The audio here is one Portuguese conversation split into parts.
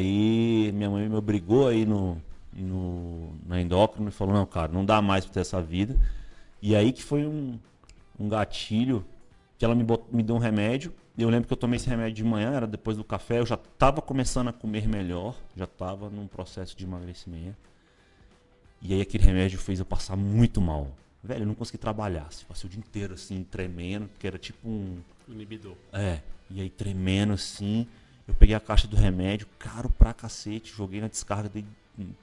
aí minha mãe me obrigou aí no, no, na endócrina e falou, não, cara, não dá mais pra ter essa vida. E aí que foi um, um gatilho que ela me, bot, me deu um remédio. Eu lembro que eu tomei esse remédio de manhã, era depois do café, eu já estava começando a comer melhor, já estava num processo de emagrecimento. E aí aquele remédio fez eu passar muito mal. Velho, eu não consegui trabalhar. Assim, passei o dia inteiro assim, tremendo, porque era tipo um. Inibidor. É. E aí tremendo assim. Eu peguei a caixa do remédio, caro pra cacete, joguei na descarga, dei,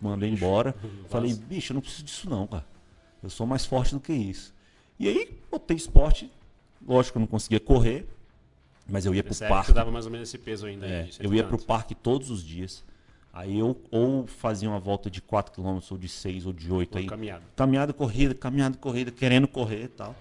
mandei embora. Falei, bicho, eu não preciso disso não, cara. Eu sou mais forte do que isso. E aí, botei esporte. Lógico que eu não conseguia correr, mas eu ia pro Percebe que parque. você dava mais ou menos esse peso ainda. É, aí, eu ia pro tantos. parque todos os dias. Aí eu ou fazia uma volta de 4 km, ou de 6, ou de 8. Uma Aí, caminhada. caminhada, corrida, caminhada, corrida, querendo correr e tal.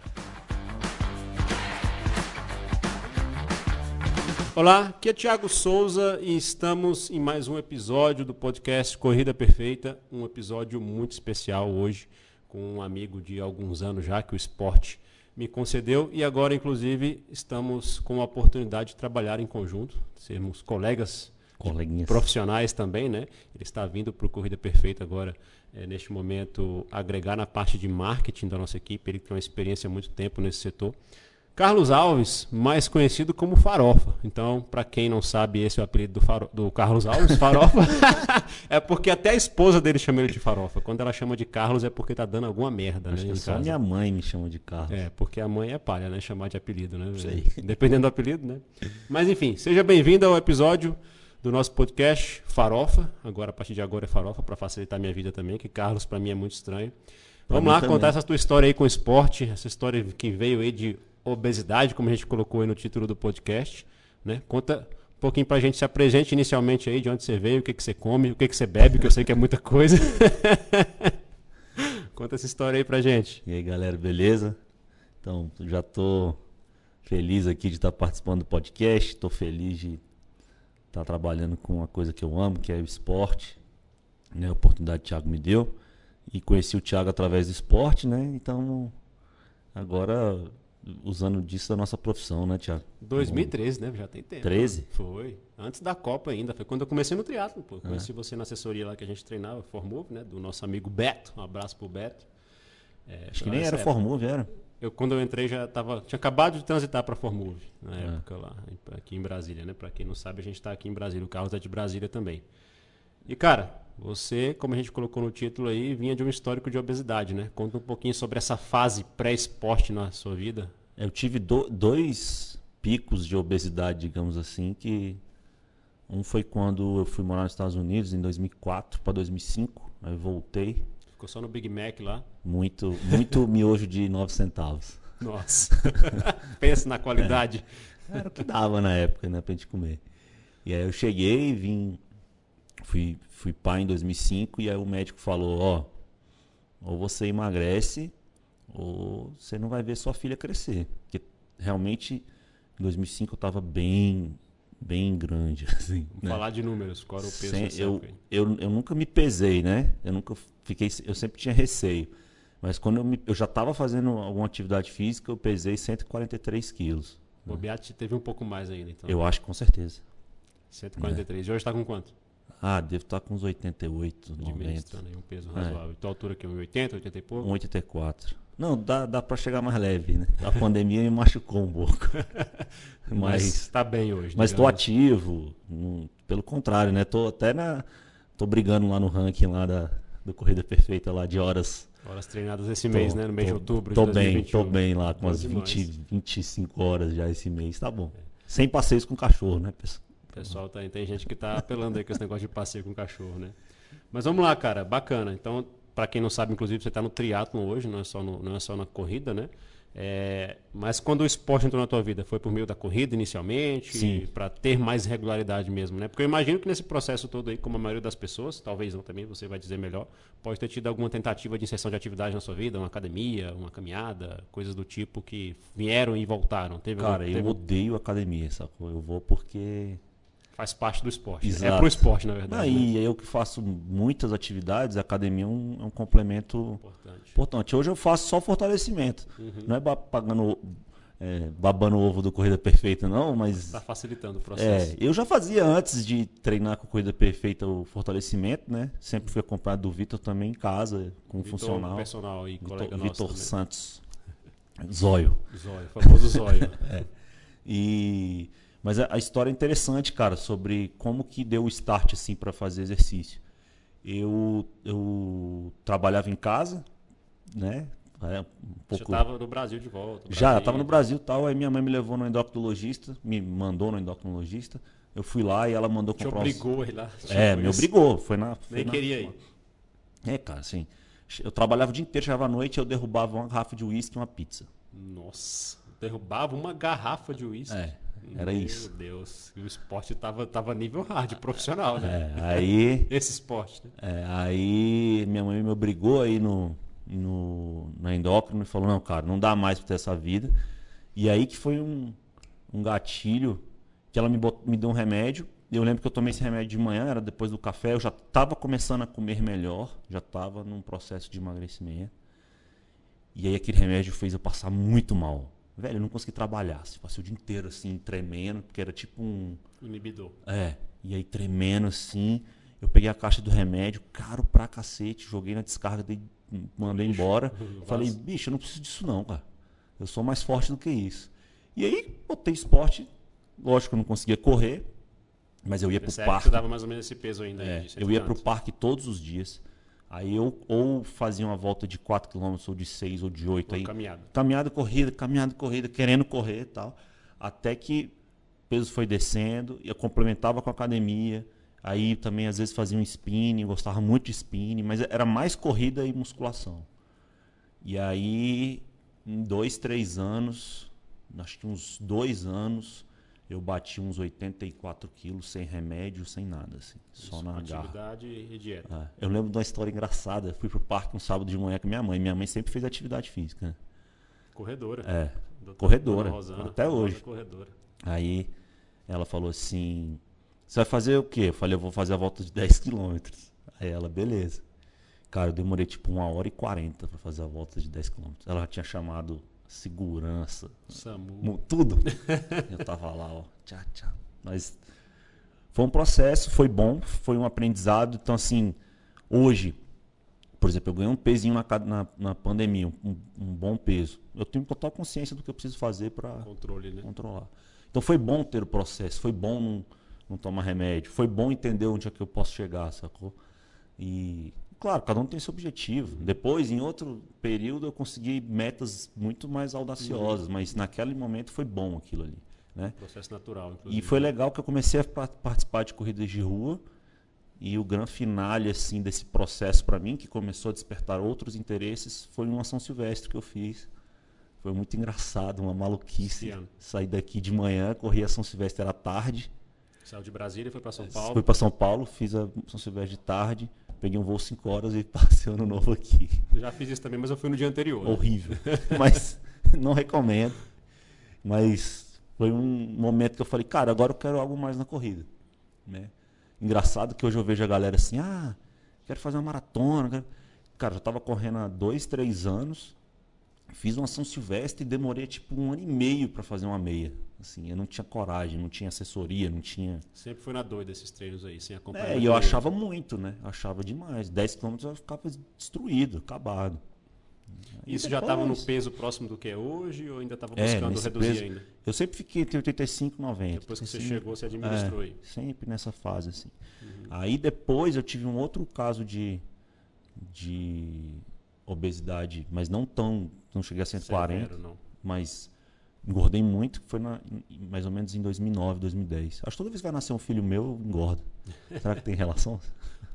Olá, aqui é Thiago Souza e estamos em mais um episódio do podcast Corrida Perfeita. Um episódio muito especial hoje, com um amigo de alguns anos já que o esporte me concedeu. E agora, inclusive, estamos com a oportunidade de trabalhar em conjunto, sermos colegas Coleguinhas. profissionais também, né? Ele está vindo para o Corrida Perfeita agora, eh, neste momento, agregar na parte de marketing da nossa equipe. Ele tem uma experiência há muito tempo nesse setor. Carlos Alves, mais conhecido como Farofa. Então, para quem não sabe, esse é o apelido do, Faro- do Carlos Alves, Farofa. é porque até a esposa dele chama ele de Farofa. Quando ela chama de Carlos é porque tá dando alguma merda, Acho né? que só casa. minha mãe me chama de carro. É, porque a mãe é palha, né? Chamar de apelido, né? Sei. Dependendo do apelido, né? Mas enfim, seja bem-vindo ao episódio do nosso podcast Farofa. Agora, a partir de agora é Farofa, para facilitar minha vida também, que Carlos para mim é muito estranho. Pra Vamos lá também. contar essa tua história aí com o esporte, essa história que veio aí de obesidade, como a gente colocou aí no título do podcast, né? Conta um pouquinho pra gente, se apresente inicialmente aí, de onde você veio, o que, que você come, o que, que você bebe, que eu sei que é muita coisa. Conta essa história aí pra gente. E aí, galera, beleza? Então, já tô feliz aqui de estar participando do podcast. Tô feliz de estar trabalhando com uma coisa que eu amo, que é o esporte. Né? A oportunidade que o Thiago me deu. E conheci o Thiago através do esporte, né? Então, agora usando disso da nossa profissão, né, Thiago? 2013, né? Já tem tempo. 13? Foi. Antes da Copa ainda. Foi quando eu comecei no triatlo, pô. Conheci você na assessoria lá que a gente treinava, Formove, né? Do nosso amigo Beto. Um abraço pro Beto. É, Acho que nem era. Formove, era. Eu, quando eu entrei, já tava, tinha acabado de transitar para Formove, na É. época lá, aqui em Brasília, né? Para quem não sabe, a gente está aqui em Brasília. O Carlos é de Brasília também. E, cara, você, como a gente colocou no título aí, vinha de um histórico de obesidade, né? Conta um pouquinho sobre essa fase pré-esporte na sua vida. Eu tive do- dois picos de obesidade, digamos assim, que um foi quando eu fui morar nos Estados Unidos em 2004 para 2005, aí voltei, Ficou só no Big Mac lá. muito muito miojo de 9 centavos. Nossa. Pensa na qualidade. Era o que dava na época, né, pra gente comer. E aí eu cheguei, vim fui fui pai em 2005 e aí o médico falou, ó, ou você emagrece ou você não vai ver sua filha crescer. Porque realmente em 2005 eu tava bem bem grande assim, né? falar de números, qual era o peso Sem- eu, eu, eu nunca me pesei, né? Eu nunca fiquei, eu sempre tinha receio. Mas quando eu, me- eu já estava fazendo alguma atividade física, eu pesei 143 quilos. O Beat teve um pouco mais ainda, então. Eu acho com certeza. 143. E hoje tá com quanto? Ah, devo estar com uns 88, De meio 90, estranho, aí, um peso É. razoável. Tua altura que é 1,80, 80 e pouco? 1,84. Não, dá, dá para chegar mais leve, né? A pandemia me machucou um pouco. Mas Mas, tá bem hoje. mas tô digamos. ativo. não- pelo contrário, né? Tô até na. Tô brigando lá no ranking lá da, do Corrida Perfeita lá de horas Horas treinadas esse Tô- mês, né? No mês tô- de outubro. Tô de bem, 2021. tô bem lá, com umas demais. 20, 25 horas já esse mês, tá bom. Sem passeios com cachorro, né, pessoal? Pessoal tá, tem gente que tá apelando aí com esse negócio de passeio com cachorro, né? Mas vamos lá, cara, bacana. Então, para quem não sabe, inclusive, você tá no triatlon hoje, não é só, no- não é só na corrida, né? É, mas quando o esporte entrou na tua vida, foi por meio da corrida inicialmente, para ter mais regularidade mesmo, né? Porque eu imagino que nesse processo todo aí, como a maioria das pessoas, talvez não também, você vai dizer melhor, pode ter tido alguma tentativa de inserção de atividade na sua vida, uma academia, uma caminhada, coisas do tipo que vieram e voltaram. Teve, Cara, teve- eu odeio academia, sacou? Eu vou porque. Faz parte do esporte. É Exato. pro esporte, na verdade. né? Aí eu que faço muitas atividades, a academia é um, é um complemento Importante. importante. Hoje eu faço só fortalecimento. Uhum. Não é pagando é, babando o ovo do Corrida Perfeita, não, mas. Está facilitando o processo. É, eu já fazia antes de treinar com Corrida Perfeita o fortalecimento, né? Sempre fui acompanhado do Vitor também em casa, com Vitor, funcional. personal e colega Vitor, Vitor. Santos. Zóio. Zóio, famoso zóio. E mas a, a história é interessante, cara, sobre como que deu o start assim para fazer exercício. Eu eu trabalhava em casa, né? É, um Já pouco estava no Brasil de volta. já, estava no Brasil e tal, aí minha mãe me levou no endocrinologista, me mandou no endocrinologista. Eu fui lá e ela mandou Te comprar uns- obrigou ir lá. É, me isso. obrigou, foi na foi Nem na- queria ir. É, cara, assim, eu trabalhava o dia inteiro, chegava à noite, eu derrubava uma garrafa de uísque e uma pizza. Nossa, derrubava uma garrafa de uísque. É, era Meu isso. Deus, e o esporte tava, tava nível hard, profissional, né? É, aí Esse esporte, né? É, aí minha mãe me obrigou aí no, no, na endócrino e falou, não, cara, não dá mais pra ter essa vida. E aí que foi um, um gatilho que ela me, bot- me deu um remédio. Eu lembro que eu tomei esse remédio de manhã, era depois do café, eu já estava começando a comer melhor, já estava num processo de emagrecimento. E aí aquele remédio fez eu passar muito mal. Velho, eu não consegui trabalhar. assim, Passei o dia inteiro assim, tremendo, porque era tipo um. Inibidor. É, e aí tremendo assim, eu peguei a caixa do remédio, caro pra cacete, joguei na descarga, dei, mandei embora. Falei, bicho, eu não preciso disso não, cara. Eu sou mais forte do que isso. E aí, botei esporte, lógico que eu não conseguia correr, mas eu ia pro Nessa época parque. você dava mais ou menos esse peso ainda. É, cento eu ia pro parque todos os dias. Aí eu ou fazia uma volta de 4 km, ou de 6, ou de 8. Uma Aí, caminhada. caminhada, corrida, caminhada, corrida, querendo correr e tal. Até que o peso foi descendo, e eu complementava com a academia. Aí também às vezes fazia um spinning, gostava muito de spinning, mas era mais corrida e musculação. E aí, em dois, três anos, acho que uns dois anos, eu bati uns 84 quilos sem remédio, sem nada, assim, só Isso, na garra. Atividade e dieta. Ah, eu lembro de uma história engraçada. Fui pro parque um sábado de manhã com minha mãe. Minha mãe sempre fez atividade física. né? Corredora. É. Doutora corredora, Rosana, até hoje. Corredora. Aí ela falou assim: Você vai fazer o quê? Eu falei: Eu vou fazer a volta de 10 quilômetros. Aí ela, beleza. Cara, eu demorei tipo uma hora e 40 pra fazer a volta de 10 quilômetros. Ela tinha chamado segurança, Samu. mu- tudo. eu tava lá, ó, tchá, tchá. Mas foi um processo, foi bom, foi um aprendizado. Então, assim, hoje, por exemplo, eu ganhei um pezinho na, na, na pandemia, um, um bom peso. Eu tenho total consciência do que eu preciso fazer para né? controlar. Então foi bom ter o processo, foi bom não, não tomar remédio, foi bom entender onde é que eu posso chegar, sacou? E, claro, cada um tem seu objetivo. Depois, em outro período, eu consegui metas muito mais audaciosas, mas naquele momento foi bom aquilo ali, né? Processo natural, inclusive. E foi legal que eu comecei a pa- participar de corridas de rua e o grande finale assim desse processo para mim, que começou a despertar outros interesses, foi uma São Silvestre que eu fiz. Foi muito engraçado, uma maluquice. Saí daqui de manhã, corri a São Silvestre era tarde, Saiu de Brasília, foi para São Paulo. fui para São Paulo, fiz a São Silvestre de tarde, peguei um voo 5 horas e passei ano novo aqui. Eu já fiz isso também, mas eu fui no dia anterior. Horrível. Mas não recomendo. Mas foi um momento que eu falei, cara, agora eu quero algo mais na corrida. Né? Engraçado que hoje eu vejo a galera assim, ah, quero fazer uma maratona. quero-" Cara, eu tava correndo há dois, três anos, fiz uma São Silvestre e demorei tipo um ano e meio para fazer uma meia. Assim, eu não tinha coragem, não tinha assessoria, não tinha. Sempre fui na doida esses treinos aí, sem acompanhar. É, e eu achava muito, né? Achava demais. 10 km eu ficava destruído, acabado. Isso já estava no depois- peso próximo do que é hoje ou ainda estava É, buscando nesse reduzir peso- ainda? Eu sempre fiquei entre 85 e 90. Depois que você 85, chegou, você administrou aí. É, sempre nessa fase, assim. Uhum. Aí depois eu tive um outro caso de, de obesidade, mas não tão. Não cheguei a 140, Severo, não. mas engordei muito, foi na- em- mais ou menos em 2009, 2010. Acho que toda vez que vai nascer um filho meu, eu engordo. Será que tem relação?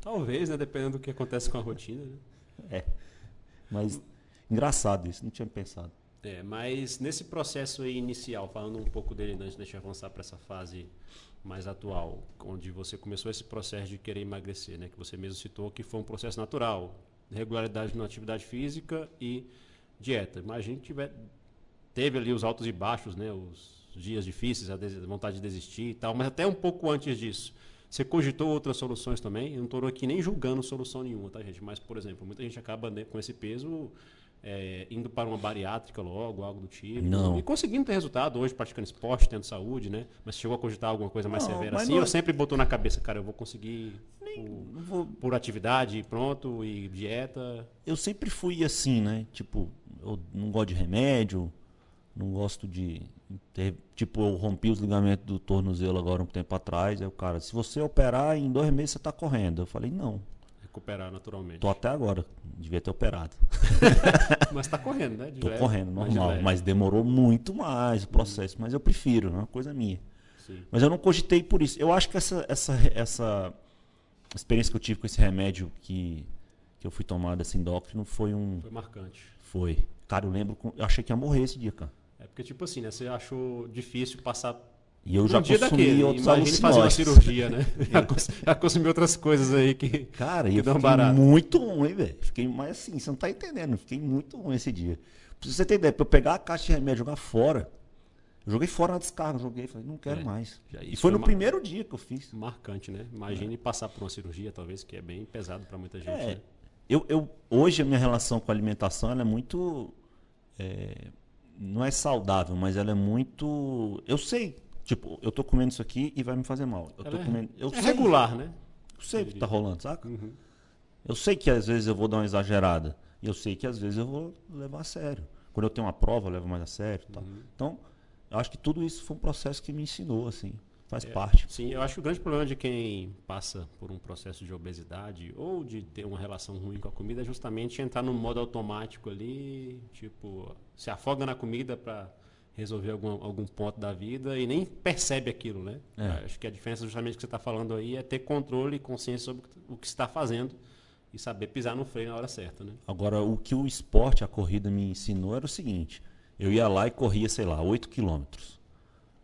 Talvez, né? Dependendo do que acontece com a rotina. Né? É. Mas engraçado isso, não tinha pensado. É, mas nesse processo inicial, falando um pouco dele antes de a gente avançar para essa fase mais atual, onde você começou esse processo de querer emagrecer, né? Que você mesmo citou que foi um processo natural, regularidade na atividade física e dieta. Imagina que tiver, teve ali os altos e baixos, né? Os dias difíceis, a vontade de desistir e tal, mas até um pouco antes disso. Você cogitou outras soluções também? Eu não estou aqui nem julgando solução nenhuma, tá, gente? Mas, por exemplo, muita gente acaba né, com esse peso é, indo para uma bariátrica logo, algo do tipo. Não. E conseguindo ter resultado hoje, praticando esporte, tendo saúde, né? Mas chegou a cogitar alguma coisa mais Não, severa assim? não- Eu sempre botou na cabeça, cara, eu vou conseguir por, Não vou- por atividade e pronto, e dieta. eu sempre fui assim, né? Tipo, eu não gosto de remédio, não gosto de. ter- tipo, eu rompi os ligamentos do tornozelo agora um tempo atrás. Aí o cara, se você operar, em dois meses você tá correndo. Eu falei, não, Recuperar naturalmente. tô até agora, devia ter operado. Mas tá correndo, né? De Tô leve, correndo, de normal. Mas demorou muito mais o processo. Mas eu prefiro, é uma coisa minha. Sim. Mas eu não cogitei por isso. Eu acho que essa, essa, essa experiência que eu tive com esse remédio que, que eu fui tomar desse endócrino foi um. Foi marcante. Foi. Cara, eu lembro. Eu achei que ia morrer esse dia, cara. É porque, tipo assim, né? Você achou difícil passar E eu um já dia consumi daquele. outros Imagine fazer uma alucinógenos. cirurgia, né? já, cons- já consumi outras coisas aí que. Cara, e que eu fiquei barato. muito ruim, velho. Fiquei mais assim, você não tá entendendo. Fiquei muito ruim esse dia. Pra você ter ideia, pra eu pegar a caixa de remédio e jogar fora, eu joguei fora na descarga, joguei, falei, não quero É, mais. E foi no uma- primeiro dia que eu fiz. Marcante, né? Imagine passar por uma cirurgia, talvez, que é bem pesado pra muita gente. É, né? eu, eu, hoje a minha relação com a alimentação ela é muito. é, não é saudável, mas ela é muito. Eu sei, tipo, eu tô comendo isso aqui e vai me fazer mal. Eu tô Ela é- comendo. Eu é sei, regular, né? Eu sei o que tá rolando, saca? Uhum. Eu sei que às vezes eu vou dar uma exagerada. E eu sei que às vezes eu vou levar a sério. Quando eu tenho uma prova, eu levo mais a sério. Tal. Uhum. Então, eu acho que tudo isso foi um processo que me ensinou, assim. Faz É, parte. Sim, eu acho que o grande problema de quem passa por um processo de obesidade ou de ter uma relação ruim com a comida é justamente entrar no modo automático ali, tipo, se afoga na comida para resolver algum, algum ponto da vida e nem percebe aquilo, né? É. Acho que a diferença justamente que você está falando aí é ter controle e consciência sobre o que está fazendo e saber pisar no freio na hora certa, né? Agora, o que o esporte, a corrida me ensinou era o seguinte: eu ia lá e corria, sei lá, 8 quilômetros.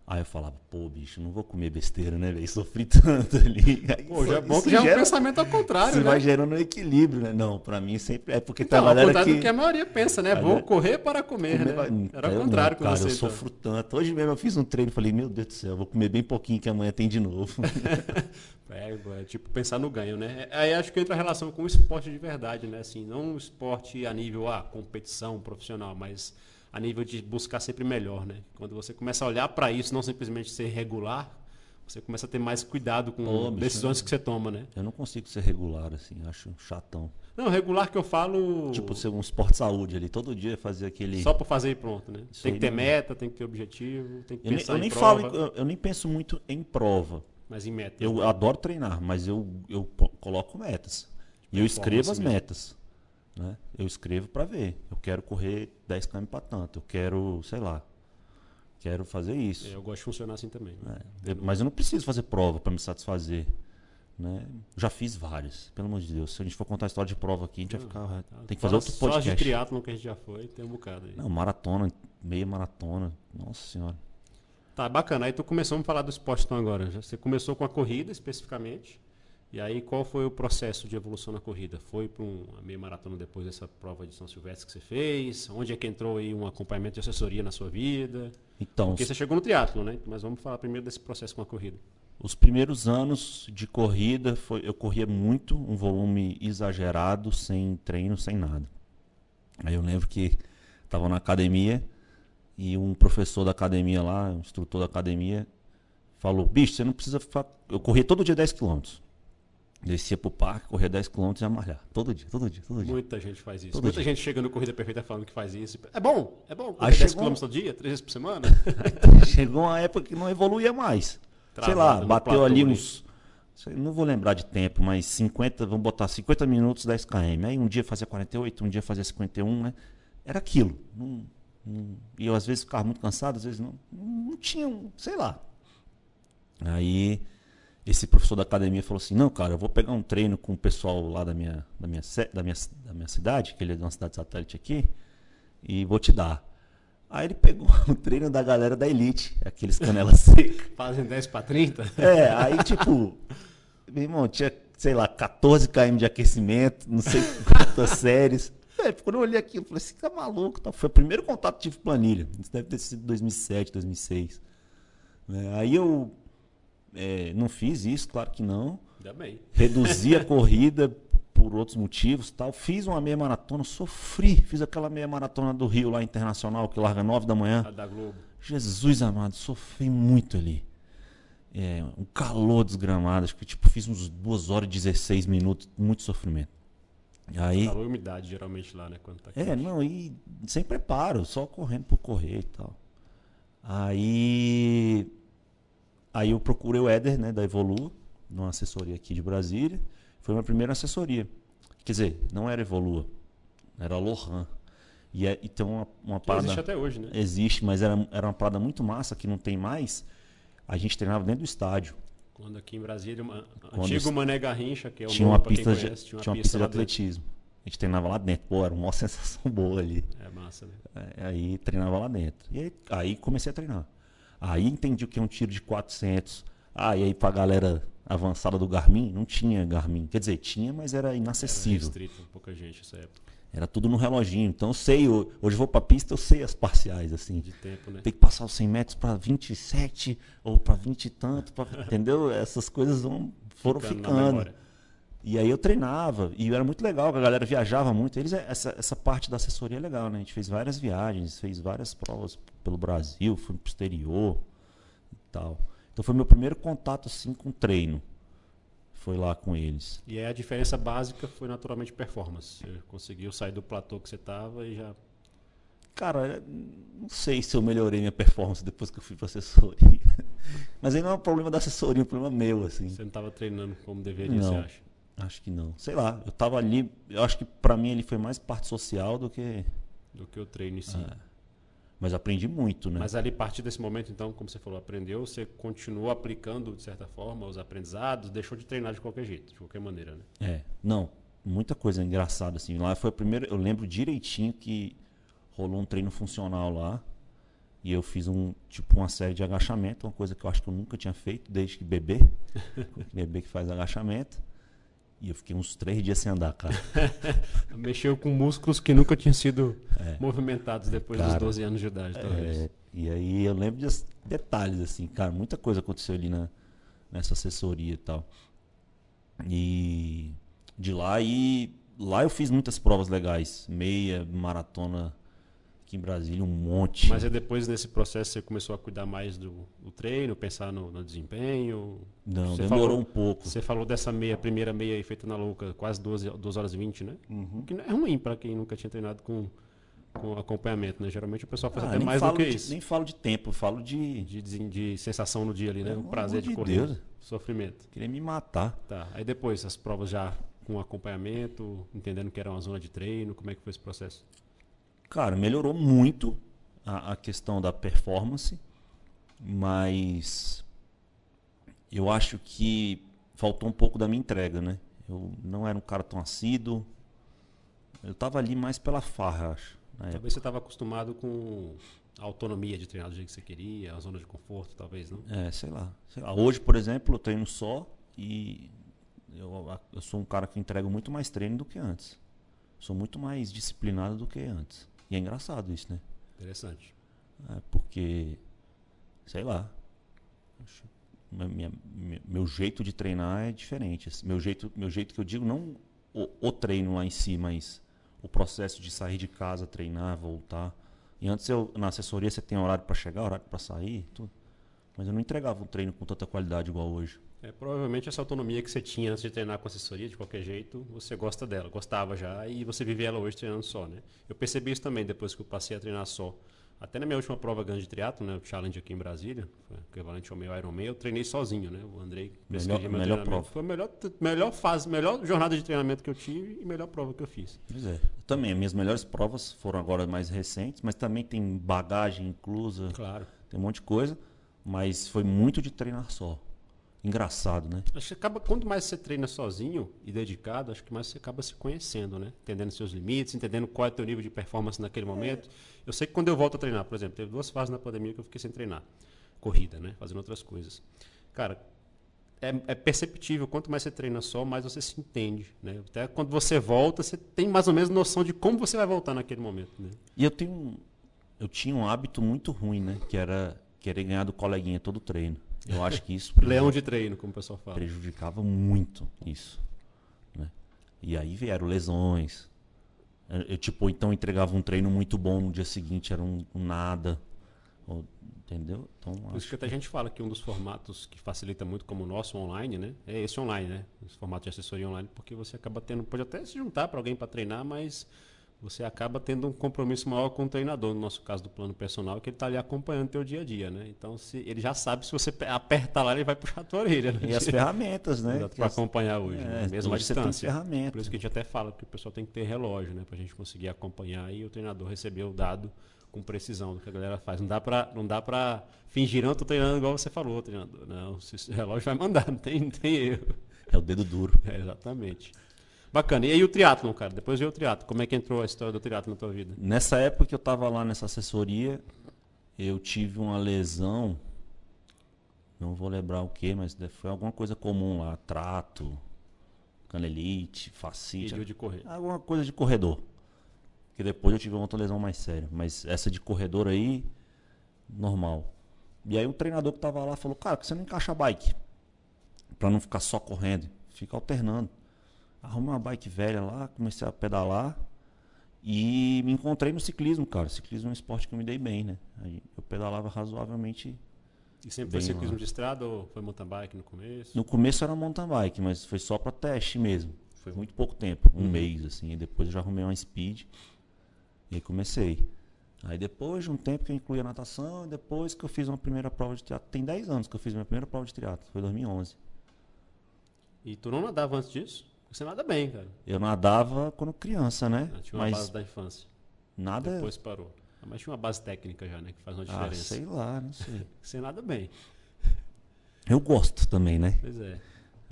Aí eu falava, pô, bicho, não vou comer besteira, né, velho? Sofri tanto ali. Aí Pô, já é bom que já é um gera- pensamento ao contrário, Isso né? vai gerando um equilíbrio, né? Não, pra mim sempre é porque Então, a ao galera contrário que... do que a maioria pensa, né? Vou correr para comer, Comer né? vai- Era o contrário não, com cara, você. eu então. sofro tanto. Hoje mesmo eu fiz um treino e falei, meu Deus do céu, vou comer bem pouquinho que amanhã tem de novo. É, é tipo pensar no ganho, né? Aí acho que entra a relação com o esporte de verdade, né? Assim, não o esporte a nível ah, competição profissional, mas a nível de buscar sempre melhor, né? Quando você começa a olhar para isso, não simplesmente ser regular, você começa a ter mais cuidado com Pô, bicho, decisões que você toma, né? eu não consigo ser regular, assim, acho chatão. Não, regular que eu falo Tipo, ser um esporte de saúde ali, todo dia fazer aquele... só por fazer e pronto, né? Isso Tem que ter não- meta, tem que ter objetivo, tem que Eu nem, pensar eu em nem prova, falo, eu, eu nem penso muito em prova. mas em meta. Eu adoro treinar, mas eu, eu coloco metas. E eu escrevo as metas. Né? Eu escrevo para ver. Eu quero correr 10 km para tanto. Eu quero, sei lá. Quero fazer isso. Eu gosto de funcionar assim também. né? É, eu- mas eu não preciso fazer prova para me satisfazer. Né? Já fiz várias, pelo amor de Deus. Se a gente for contar a história de prova aqui, a gente vai ficar. Tem que fazer Só- outro Só as de podcast. triatlon que a gente já foi, tem um bocado aí. Não, maratona, meia maratona. Nossa senhora. Tá, bacana. Aí tu começou a falar do esporte então agora. Você começou com a corrida especificamente. E aí qual foi o processo de evolução na corrida? Foi para uma meia maratona depois dessa prova de São Silvestre que você fez? Onde é que entrou aí um acompanhamento de assessoria na sua vida? Então, Porque você chegou no triatlo, né? Mas vamos falar primeiro desse processo com a corrida. Os primeiros anos de corrida, foi, eu corria muito, um volume exagerado, sem treino, sem nada. Aí eu lembro que estava na academia e um professor da academia lá, um instrutor da academia, falou: bicho, você não precisa. Eu corria todo dia 10 km. Descia pro parque, corria 10 km e ia malhar. Todo dia, todo dia, todo dia. Muita gente faz isso. Todo Muita dia. gente chega no Corrida Perfeita falando que faz isso. É bom, é bom. Correr 10 chegou- km todo dia, três vezes por semana. Chegou uma época que não evoluía mais. sei Travado lá, bateu ali uns. sei- Não vou lembrar de tempo, mas 50, vamos botar 50 minutos 10 km. Aí um dia fazia 48, um dia fazia 51, né? Era aquilo. Não- não- e eu às vezes ficava muito cansado, às vezes não. Não tinha, um- sei lá. Aí esse professor da academia falou assim: Não, cara, eu vou pegar um treino com o pessoal lá da minha, da minha, da minha, da minha cidade, que ele é de uma cidade satélite aqui, e vou te dar. Aí ele pegou o treino da galera da Elite, aqueles canela seca. Fazem 10 para 30. É, aí tipo, meu irmão, tinha, sei lá, 14 km de aquecimento, não sei quantas séries. É, quando eu olhei aquilo, eu falei assim, tá maluco. Tá? Foi o primeiro contato que tive planilha. Isso deve ter sido 2007, 2006. né? Aí eu é, não fiz isso, claro que não. Ainda bem. Reduzi a corrida por outros motivos tal. Fiz uma meia maratona, sofri. Fiz aquela meia maratona do Rio lá internacional, que larga 9 da manhã. A da Globo. Jesus amado, sofri muito ali. É, um calor desgramado. Acho que tipo, fiz uns 2 horas e 16 minutos, muito sofrimento. Aí, Calor e umidade, geralmente, lá, né? Quando tá é, não, e sem preparo, só correndo por correr e tal. Aí. Aí eu procurei o Éder, né, da Evolua, numa assessoria aqui de Brasília. Foi minha primeira assessoria. Quer dizer, não era Evolua, era Lohan. E, é, e tem uma, uma parada. existe até hoje, né? Existe, mas era, era uma parada muito massa que não tem mais. A gente treinava dentro do estádio. Quando aqui em Brasília, uma, Quando antigo Mané Garrincha, que é o tinha uma pista, de, conhece, tinha uma pista de lá dentro. atletismo. A gente treinava lá dentro. Pô, era uma sensação boa ali. É massa, né? É, Aí treinava lá dentro. E aí, aí comecei a treinar. Aí entendi o que é um tiro de 400. Ah, e aí pra galera avançada do Garmin, não tinha Garmin. Quer dizer, tinha, mas era Era inacessível. restrito, pouca gente nessa época Era tudo no reloginho. Então eu sei, ho- hoje eu vou pra pista, eu sei as parciais, assim. de tempo, né? Tem que passar os 100 metros pra 27 ou pra 20 e tanto, pra- entendeu? Essas coisas vão, foram Ficando ficando. E aí eu treinava, e era muito legal, a galera viajava muito. Eles, essa, essa parte da assessoria é legal, né? A gente fez várias viagens, fez várias provas pelo Brasil, fui pro exterior e tal. Então foi meu primeiro contato assim com treino. Foi lá com eles. E aí a diferença básica foi naturalmente performance. Você conseguiu sair do platô que você tava e já. Cara, não sei se eu melhorei minha performance depois que eu fui pra assessoria. Mas aí não é um problema da assessoria, é um problema meu, assim. Você não estava treinando como deveria, Não. você acha? Acho que não. Sei lá, eu tava ali, eu acho que pra mim ele foi mais parte social do que. Do que o treino em si. Mas aprendi muito, né? Mas ali, a partir desse momento, então, como você falou, aprendeu, você continuou aplicando, de certa forma, os aprendizados, deixou de treinar de qualquer jeito, de qualquer maneira, né? É, não, muita coisa engraçada assim. Lá foi a primeira, eu lembro direitinho que rolou um treino funcional lá e eu fiz um tipo uma série de agachamento, uma coisa que eu acho que eu nunca tinha feito desde que bebê, bebê que faz agachamento. E eu fiquei uns três dias sem andar, cara. Mexeu com músculos que nunca tinham sido É. movimentados depois dos Cara, 12 anos de idade, talvez. É, e aí eu lembro de detalhes assim, cara, muita coisa aconteceu ali na, nessa assessoria e tal. E de lá e lá eu fiz muitas provas legais, meia, maratona aqui em Brasília, um monte. Mas aí depois, nesse processo, você começou a cuidar mais do, do treino, pensar no, no desempenho? Não, Você demorou falou- um pouco. Você falou dessa meia, primeira meia aí feita na louca, quase 12, 2 horas e 20, né? O que não é ruim para quem nunca tinha treinado com, com acompanhamento, né? Geralmente o pessoal faz Ah, até mais do que de, isso. nem falo de tempo, falo de De, de, de sensação no dia ali, né? O prazer de correr. Deus. Sofrimento. querer me matar. Tá. Aí depois, as provas já com acompanhamento, entendendo que era uma zona de treino, como é que foi esse processo? Cara, melhorou muito a, a questão da performance, mas eu acho que faltou um pouco da minha entrega, né? Eu não era um cara tão assíduo. Eu tava ali mais pela farra, acho. na época. Talvez você estava acostumado com a autonomia de treinar do jeito que você queria, a zona de conforto, talvez, não? É, sei lá, sei lá. Hoje, por exemplo, eu treino só e eu, eu sou um cara que entrego muito mais treino do que antes. Sou muito mais disciplinado do que antes. E é engraçado isso, né? Interessante. É, porque, sei lá, acho- minha- minha- minha- meu jeito de treinar é diferente. assim. Meu jeito, meu jeito que eu digo, não o, o treino lá em si, mas o processo de sair de casa, treinar, voltar. E antes eu, na assessoria você tem horário para chegar, horário para sair, tudo. Mas eu não entregava um treino com tanta qualidade igual hoje. É, provavelmente essa autonomia que você tinha antes de treinar com assessoria, de qualquer jeito, você gosta dela, gostava já, e você vive ela hoje treinando só, né? Eu percebi isso também depois que eu passei a treinar só. Até na minha última prova grande de triatlo, né, o Challenge aqui em Brasília, foi equivalente ao meu Ironman, eu treinei sozinho, né? O Andrei pesquisou meu melhor prova. Foi a melhor, melhor fase, melhor jornada de treinamento que eu tive e melhor prova que eu fiz. Pois é. Eu também, minhas melhores provas foram agora mais recentes, mas também tem bagagem inclusa, Claro. tem um monte de coisa. Mas foi muito de treinar só. Engraçado, né? Acho que acaba, quanto mais você treina sozinho e dedicado, acho que mais você acaba se conhecendo, né? Entendendo seus limites, entendendo qual é o teu nível de performance naquele momento. Eu sei que quando eu volto a treinar, por exemplo, teve duas fases na pandemia que eu fiquei sem treinar. Corrida, né? Fazendo outras coisas. Cara, é, é perceptível, quanto mais você treina só, mais você se entende, né? Até quando você volta, você tem mais ou menos noção de como você vai voltar naquele momento, né? E eu tenho eu tinha um hábito muito ruim, né? Que era querer ganhar do coleguinha todo treino. Eu acho que isso Leão de treino, como o pessoal fala. prejudicava muito isso. Né? E aí vieram lesões. Eu, eu, tipo, então entregava um treino muito bom no dia seguinte, era um, um nada. Ou, entendeu? Então, Por isso que até a gente fala que um dos formatos que facilita muito como o nosso online, né? É esse online, né? Esse formato de assessoria online, porque você acaba tendo, pode até se juntar para alguém para treinar, mas você acaba tendo um compromisso maior com o treinador, no nosso caso do plano personal, que ele está ali acompanhando o teu dia a dia, né? Então, se ele já sabe se você apertar lá, ele vai puxar a tua orelha. Né? E as ferramentas, né? Para acompanhar hoje, é, né? mesmo a distância. Ferramenta. Por isso que a gente até fala que o pessoal tem que ter relógio, né? Para a gente conseguir acompanhar e o treinador receber o dado com precisão do que a galera faz. Não dá para não dá para fingir, não, tô treinando igual você falou, treinador. Não, o relógio vai mandar, não tem, não tem erro. É o dedo duro. É, exatamente. Bacana. E aí o triatlo, cara? Depois veio o triatlo. Como é que entrou a história do triatlo na tua vida? Nessa época que eu estava lá nessa assessoria, eu tive uma lesão. Não vou lembrar o que, mas foi alguma coisa comum lá. Trato, canelite, fascite. de correr. Alguma coisa de corredor. Que depois eu tive uma outra lesão mais séria. Mas essa de corredor aí, normal. E aí o treinador que estava lá falou, cara, que você não encaixa a bike? Pra não ficar só correndo. Fica alternando. Arrumei uma bike velha lá, comecei a pedalar e me encontrei no ciclismo, cara. Ciclismo é um esporte que eu me dei bem, né? Aí eu pedalava razoavelmente. E sempre foi ciclismo lá. de estrada ou foi mountain bike no começo? No começo era mountain bike, mas foi só para teste mesmo. Foi muito pouco tempo, um uhum. mês assim. E depois eu já arrumei uma speed e aí comecei. Aí depois de um tempo que eu incluí a natação, e depois que eu fiz uma primeira prova de teatro. Tem 10 anos que eu fiz minha primeira prova de teatro, foi 2011. E tu não nadava antes disso? Você nada bem, cara. Eu nadava quando criança, né? Ah, tinha uma Mas base da infância. Nada. Depois parou. Ah, mas tinha uma base técnica já, né? Que faz uma ah, diferença. Ah, sei lá, não sei. Você nada bem. Eu gosto também, né? Pois é.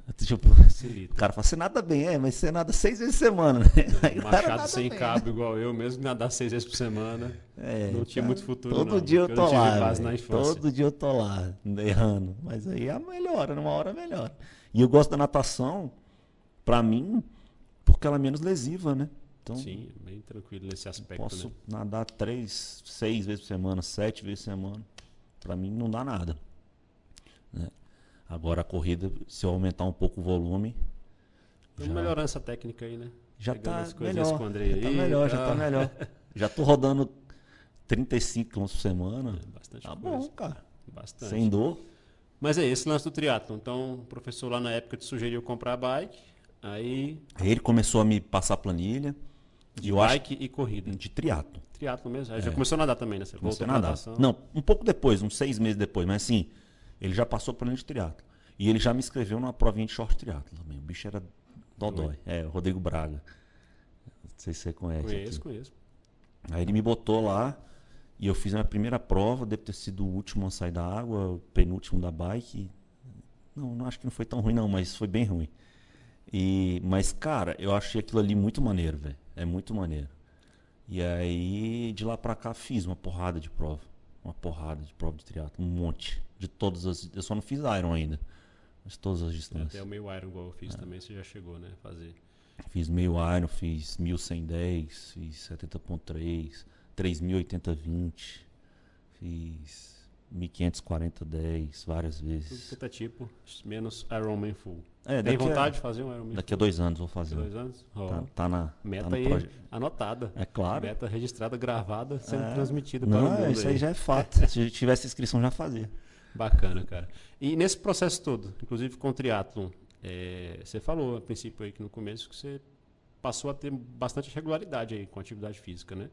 Tipo, o cara fala, você nada bem, é, mas você nada seis vezes por semana, né? Aí machado sem bem, cabo, né? igual eu, mesmo nadar seis vezes por semana. É, não tinha cara, muito futuro. Todo não, dia eu tô lá. todo dia eu tô lá, errando. Mas aí é melhora, numa hora melhora. E eu gosto da natação para mim, porque ela é menos lesiva, né? Então, Sim, bem tranquilo nesse aspecto. Posso né? nadar três, seis vezes por semana, sete vezes por semana. Para mim não dá nada. Né? Agora a corrida, se eu aumentar um pouco o volume. Vamos já... melhorar essa técnica aí, né? Já está melhor. Já tá melhor, já tá melhor. já tô rodando 35 km por semana. É bastante tá coisa. bom, cara. Bastante. Sem dor. Mas é esse lance do triatlo. Então, o professor lá na época te sugeriu comprar a bike. Aí. Ele começou a me passar planilha. De bike e corrida. De triatlo. Triatlo mesmo. Aí é. já começou a nadar também, né? Você voltou a nadar. Não, um pouco depois, uns seis meses depois, mas assim, ele já passou planilha de triatlo. E ele já me inscreveu numa provinha de short triatlo também. O bicho era dodói. É, o Rodrigo Braga. Não sei se você conhece. Conheço, aqui. conheço. Aí ele me botou lá. E eu fiz a minha primeira prova, deve ter sido o último a sair da água, o penúltimo da bike. Não, não acho que não foi tão ruim não, mas foi bem ruim. E, mas, cara, eu achei aquilo ali muito maneiro, velho. É muito maneiro. E aí, de lá pra cá, fiz uma porrada de prova. Uma porrada de prova de triatlo, um monte. De todas as. Eu só não fiz Iron ainda. Mas todas as distâncias. Até o meio Iron, igual eu fiz é. também, você já chegou, né? Fazer. Fiz meio Iron, fiz 1110, fiz 70.3. 3080-20, fiz 1540-10 várias vezes. Tudo que tipo, menos Ironman Full. É, Tem vontade a, de fazer um Ironman Daqui a dois anos vou fazer. Dois anos? Oh. Tá, tá, na meta tá aí, anotada. É claro. Meta registrada, gravada, sendo é. transmitida para o mundo. Isso aí, aí já é fato. Se tivesse inscrição, já fazia. Bacana, cara. E nesse processo todo, inclusive com o triatlon, é, você falou a princípio aí que no começo que você passou a ter bastante regularidade aí com a atividade física, né?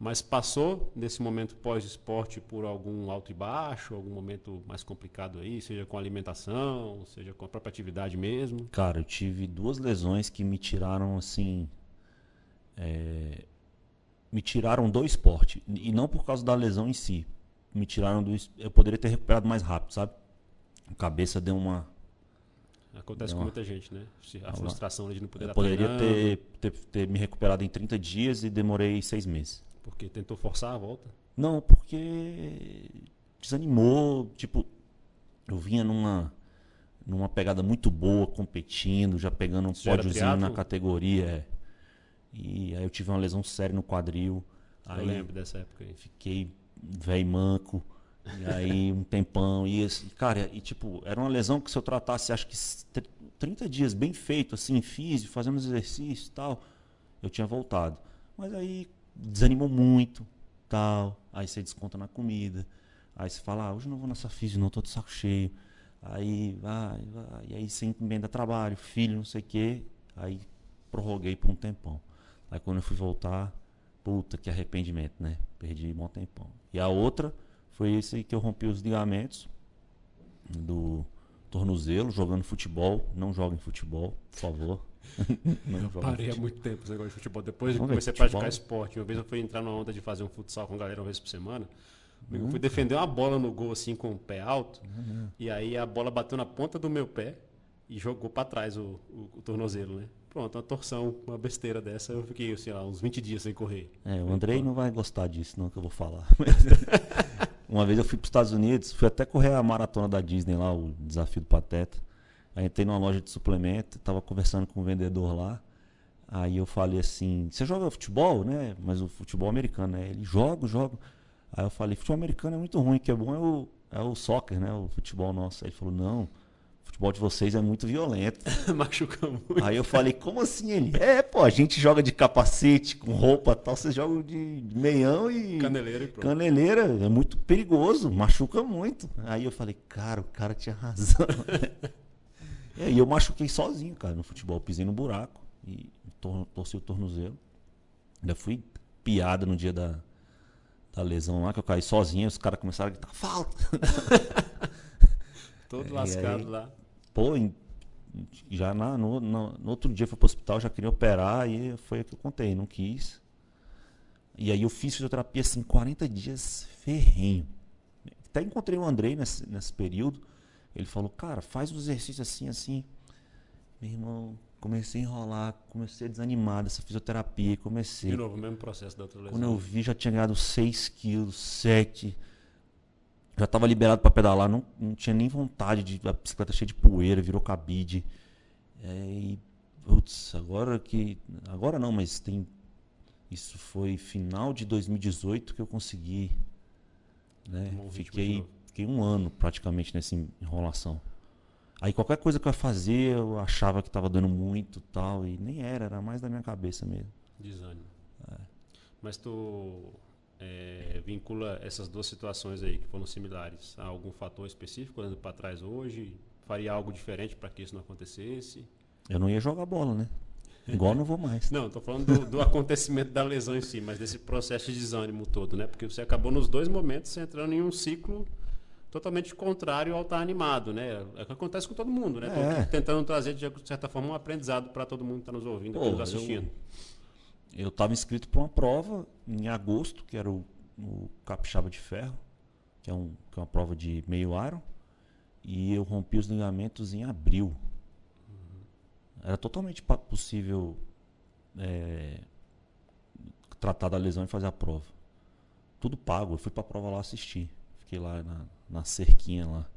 Mas passou nesse momento pós-esporte por algum alto e baixo, algum momento mais complicado aí, seja com alimentação, seja com a própria atividade mesmo? Cara, eu tive duas lesões que me tiraram assim. É, me tiraram do esporte. E não por causa da lesão em si. Me tiraram do. Eu poderia ter recuperado mais rápido, sabe? A cabeça deu uma. Acontece com muita gente, né? A frustração de não poder Eu poderia ter, ter, ter me recuperado em 30 dias e demorei seis meses. Porque tentou forçar a volta? Não, porque desanimou. Tipo, eu vinha numa, numa pegada muito boa, competindo, já pegando um pódiozinho na categoria. É. E aí eu tive uma lesão séria no quadril. Aí eu lembro dessa época aí. Fiquei velho manco. E aí um tempão. E, cara, e tipo, era uma lesão que se eu tratasse, acho que 30 dias bem feito, assim, físico, fazendo exercício e tal, eu tinha voltado. Mas aí desanimou muito, tal. Aí você desconta na comida. Aí você fala, ah, hoje não vou nessa física, não, tô de saco cheio. Aí vai, vai. E aí você emenda trabalho, filho, não sei o quê. Aí prorroguei por um tempão. Aí quando eu fui voltar, puta, que arrependimento, né? Perdi um tempão. E a outra foi esse que eu rompi os ligamentos do tornozelo, jogando futebol. Não joguem futebol, por favor. Parei há muito tempo esse negócio de futebol. Depois eu comecei a praticar esporte. Uma vez eu fui entrar numa onda de fazer um futsal com a galera uma vez por semana. Eu fui defender uma bola no gol assim com o pé alto. Uhum. E aí a bola bateu na ponta do meu pé e jogou para trás o, o, o, tornozelo, né? Pronto, uma torção, uma besteira dessa, eu fiquei, sei lá, uns 20 dias sem correr. É, o Andrei não vai gostar disso, não, que eu vou falar. uma vez eu fui para os Estados Unidos, fui até correr a maratona da Disney lá, o desafio do Pateta. Aí entrei numa loja de suplemento, tava conversando com o um vendedor lá. Aí eu falei assim: Você joga futebol, né? Mas o futebol americano, né? Ele joga, joga. Aí eu falei: Futebol americano é muito ruim, o que é bom é o, é o soccer, né? O futebol nosso. Aí ele falou: Não futebol de vocês é muito violento. Machuca muito. Aí eu falei, como assim ele? É, pô, a gente joga de capacete, com roupa tal, vocês jogam de meião e. Caneleira e pronto. Caneleira, é muito perigoso, machuca muito. Aí eu falei, cara, o cara tinha razão. e aí eu machuquei sozinho, cara, no futebol. Pisei no buraco e torci o tornozelo. Ainda fui piada no dia da, da lesão lá, que eu caí sozinho, os caras começaram a gritar, falta! Todo lascado aí, lá. Pô, já na, no, no, no, outro dia foi pro hospital, já queria operar e foi o que eu contei, não quis. E aí eu fiz fisioterapia assim, 40 dias ferrenho. Até encontrei o Andrei nesse, nesse período. Ele falou, cara, faz um exercício assim, assim. Meu irmão, comecei a enrolar, comecei a desanimar dessa fisioterapia, comecei. De novo, o mesmo processo da outra lesão. Quando eu vi, já tinha ganhado 6 quilos, 7 já estava liberado para pedalar, não, não tinha nem vontade de a bicicleta cheia de poeira, virou cabide. É, e, putz, agora que. Agora não, mas tem. Isso foi final de 2018 que eu consegui. Né? Fiquei, fiquei um ano praticamente nessa enrolação. Aí qualquer coisa que eu ia fazer, eu achava que estava dando muito tal. E nem era, era mais da minha cabeça mesmo. Desânimo. É. Mas tu é, vincula essas duas situações aí que foram similares a algum fator específico olhando para trás hoje? Faria algo diferente para que isso não acontecesse? Eu não ia jogar bola, né? Igual não vou mais. Não, estou falando do, do, acontecimento da lesão em si, mas desse processo de desânimo todo, né? Porque você acabou nos dois momentos entrando em um ciclo totalmente contrário ao estar tá animado, né? É o que acontece com todo mundo, né? É. tentando trazer de certa forma um aprendizado para todo mundo que está nos ouvindo, Pô, nos assistindo. Eu eu estava inscrito para uma prova em agosto, que era o, o Capixaba de Ferro, que é, um, que é uma prova de meio aro, e eu rompi os ligamentos em abril. Uhum. Era totalmente possível é, tratar da lesão e fazer a prova. Tudo pago. Eu fui para a prova lá assistir. Fiquei lá na, na cerquinha lá.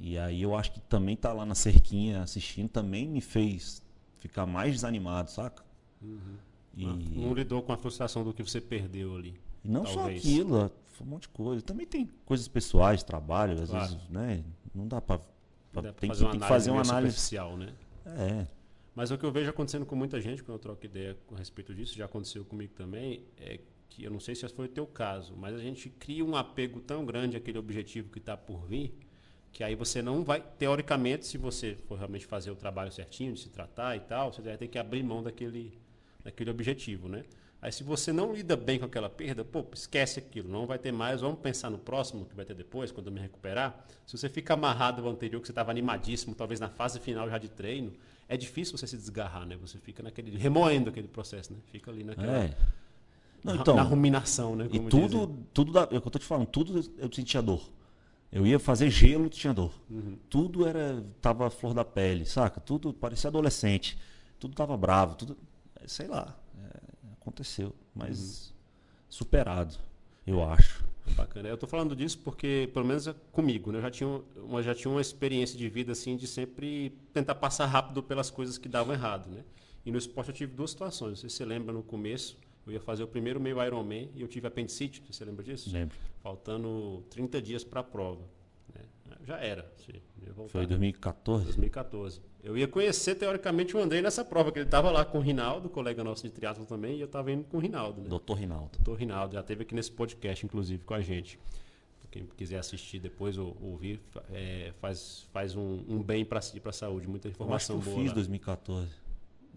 E aí eu acho que também tá lá na cerquinha assistindo também me fez ficar mais desanimado, saca? Uhum. E... Não lidou com a frustração do que você perdeu ali. E não talvez. só aquilo, foi um monte de coisa. Também tem coisas pessoais, trabalho, às claro. vezes, né? Não dá para tem, que, tem que fazer uma análise superficial, né? É. Mas o que eu vejo acontecendo com muita gente, quando eu troco ideia a respeito disso, já aconteceu comigo também, é que eu não sei se foi o teu caso, mas a gente cria um apego tão grande àquele objetivo que está por vir, que aí você não vai, teoricamente, se você for realmente fazer o trabalho certinho, de se tratar e tal, você vai ter que abrir mão daquele, daquele objetivo, né? Aí se você não lida bem com aquela perda, pô, esquece aquilo, não vai ter mais, vamos pensar no próximo que vai ter depois, quando eu me recuperar. Se você fica amarrado ao anterior, que você estava animadíssimo, talvez na fase final já de treino, é difícil você se desgarrar, né? Você fica naquele, remoendo aquele processo, né? Fica ali naquela... É. Não, então, na ruminação, né? e tudo, tudo da, é eu tô te falando, tudo eu sentia dor. Eu ia fazer gelo, tinha dor. Uhum. Tudo era tava flor da pele, saca? Tudo parecia adolescente. Tudo tava bravo, tudo sei lá, é, aconteceu, mas uhum. superado, eu acho. Bacana. Eu estou falando disso porque, pelo menos comigo, né? eu já tinha, uma, já tinha uma experiência de vida assim de sempre tentar passar rápido pelas coisas que davam errado. Né? E no esporte eu tive duas situações. Você se lembra no começo, Eu ia fazer o primeiro meio Ironman e eu tive apendicite, você lembra disso? Lembro. Faltando 30 dias para a prova. né? Já era. Foi em 2014? 2014. Eu ia conhecer, teoricamente, o Andrei nessa prova, que ele estava lá com o Rinaldo, colega nosso de triatlo também, e eu estava indo com o Rinaldo. Né? Doutor Rinaldo. Doutor Rinaldo, já esteve aqui nesse podcast, inclusive, com a gente. Quem quiser assistir depois ou ouvir, é, faz, faz um, um bem para a saúde. Muita Eu acho que informação eu boa. fiz lá. 2014.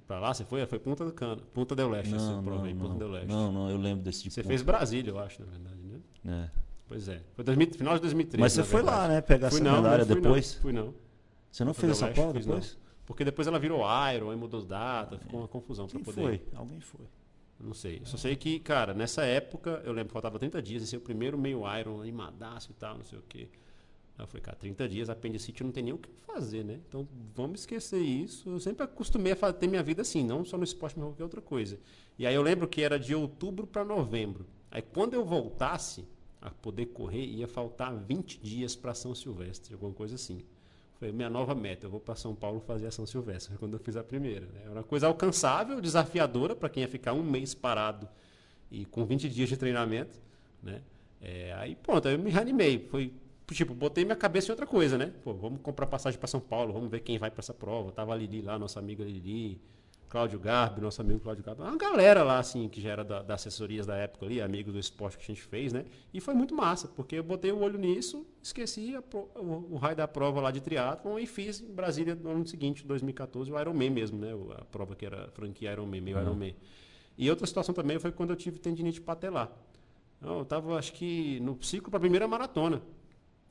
Pra lá, você foi? Foi Punta do Cana. Punta del Leste, essa Não, prova não, aí, Punta del não. Leste. não, não, eu lembro desse tipo Você de fez Brasília, eu acho, na verdade, né? É. Pois é. Foi 2000, final de 2013. Mas você foi verdade. lá, né? Pegar Fui essa não, medalha não depois? Não, fui não. Você não fez essa Leste, prova depois? não. Porque depois ela virou Iron, aí mudou as datas, ficou uma confusão pra Quem poder. foi? Alguém foi. Não sei. Só sei que, cara, nessa época, eu lembro que faltava 30 dias, esse é o primeiro meio Iron, animadaço e tal, não sei o quê. Eu falei, cara, 30 dias, apendicite não tem nem o que fazer, né? Então vamos esquecer isso. Eu sempre acostumei a ter minha vida assim, não só no esporte, mas qualquer outra coisa. E aí eu lembro que era de outubro para novembro. Aí quando eu voltasse a poder correr, ia faltar 20 dias para São Silvestre, alguma coisa assim. Foi minha nova meta. Eu vou para São Paulo fazer a São Silvestre, quando eu fiz a primeira. Né? Era uma coisa alcançável, desafiadora para quem ia ficar um mês parado e com 20 dias de treinamento, né? É, aí pronto, aí eu me reanimei. Foi tipo, botei minha cabeça em outra coisa, né? Pô, vamos comprar passagem para São Paulo, vamos ver quem vai para essa prova. Tava a Lili lá, nossa amiga Lili, Cláudio Garbi, nosso amigo Cláudio Garbi. Uma galera lá, assim, que já era da, das assessorias da época ali, amigos do esporte que a gente fez, né? E foi muito massa, porque eu botei o olho nisso, esqueci a o, o raio da prova lá de triatlon e fiz em Brasília no ano seguinte, 2014, o Ironman mesmo, né? A prova que era franquia Ironman, meio Ironman. E outra situação também foi quando eu tive tendinite patelar. Então, eu tava, acho que, no ciclo para a primeira maratona.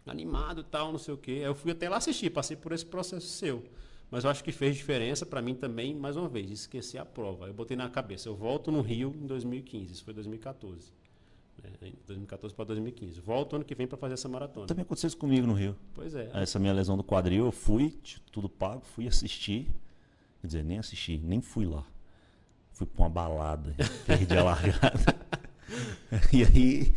Animado e tal, não sei o quê. Aí eu fui até lá assistir, passei por esse processo seu. Mas eu acho que fez diferença para mim também, mais uma vez, esquecer a prova. Eu botei na cabeça, eu volto no Rio em 2015, isso foi 2014. Né? Em 2014 para 2015. Volto ano que vem para fazer essa maratona. Também aconteceu isso comigo no Rio. Pois é. Essa minha lesão do quadril, eu fui, tudo pago, fui assistir. Quer dizer, nem assisti, nem fui lá. Fui pra uma balada, perdi a largada. e aí,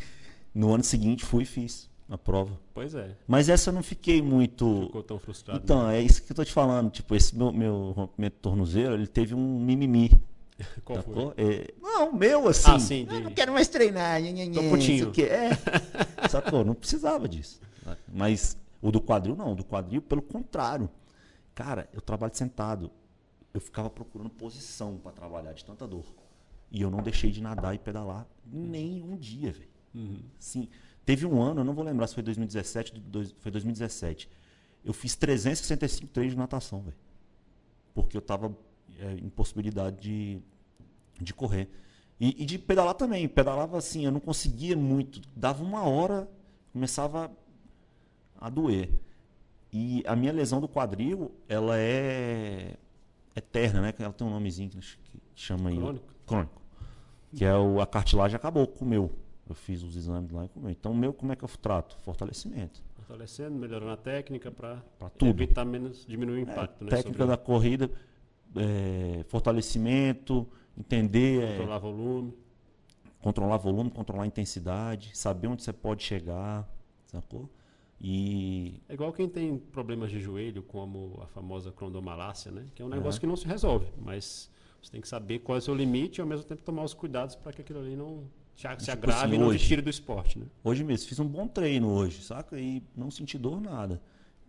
no ano seguinte, fui e fiz a prova. Pois é. Mas essa eu não fiquei muito. Ficou tão frustrado. Então, né? é isso que eu tô te falando. Tipo, esse meu, meu rompimento de tornozelo, ele teve um mimimi. Qual foi? sacou? É, não, meu assim. Ah, sim, "Ah, de- não quero mais treinar. Nhe, nhe, nhe, Tô putinho. quê. É. Sacou? Não precisava disso. Mas o do quadril, não. O do quadril, pelo contrário. Cara, eu trabalho sentado. Eu ficava procurando posição para trabalhar de tanta dor. E eu não deixei de nadar e pedalar nem um dia, velho. Uhum. Sim. Teve um ano, eu não vou lembrar se foi 2017, do- dois- foi 2017. Eu fiz 365 treinos de natação, velho. Porque eu tava é, em possibilidade de, de correr. E, e de pedalar também. Pedalava assim, eu não conseguia muito. Dava uma hora, começava a doer. E a minha lesão do quadril, ela é eterna, né? Ela tem um nomezinho que chama aí. Crônico? Crônico. Que é o, a cartilagem acabou com o meu. Eu fiz os exames lá e comeu. Então, meu, como é que eu trato? Fortalecimento. Fortalecendo, melhorando a técnica para evitar menos, diminuir o É, impacto. né, técnica da corrida, é, fortalecimento, entender, é, Controlar volume. controlar volume, controlar intensidade, saber onde você pode chegar, sacou? E É igual quem tem problemas de joelho, como a famosa condomalácia, né? Que é um negócio Aham. que não se resolve, mas você tem que saber qual é o seu limite e ao mesmo tempo tomar os cuidados para que aquilo ali não te, se Tipo agrave assim, e não hoje. tire do esporte, né? hoje mesmo, fiz um bom treino hoje, saca? E não senti dor nada.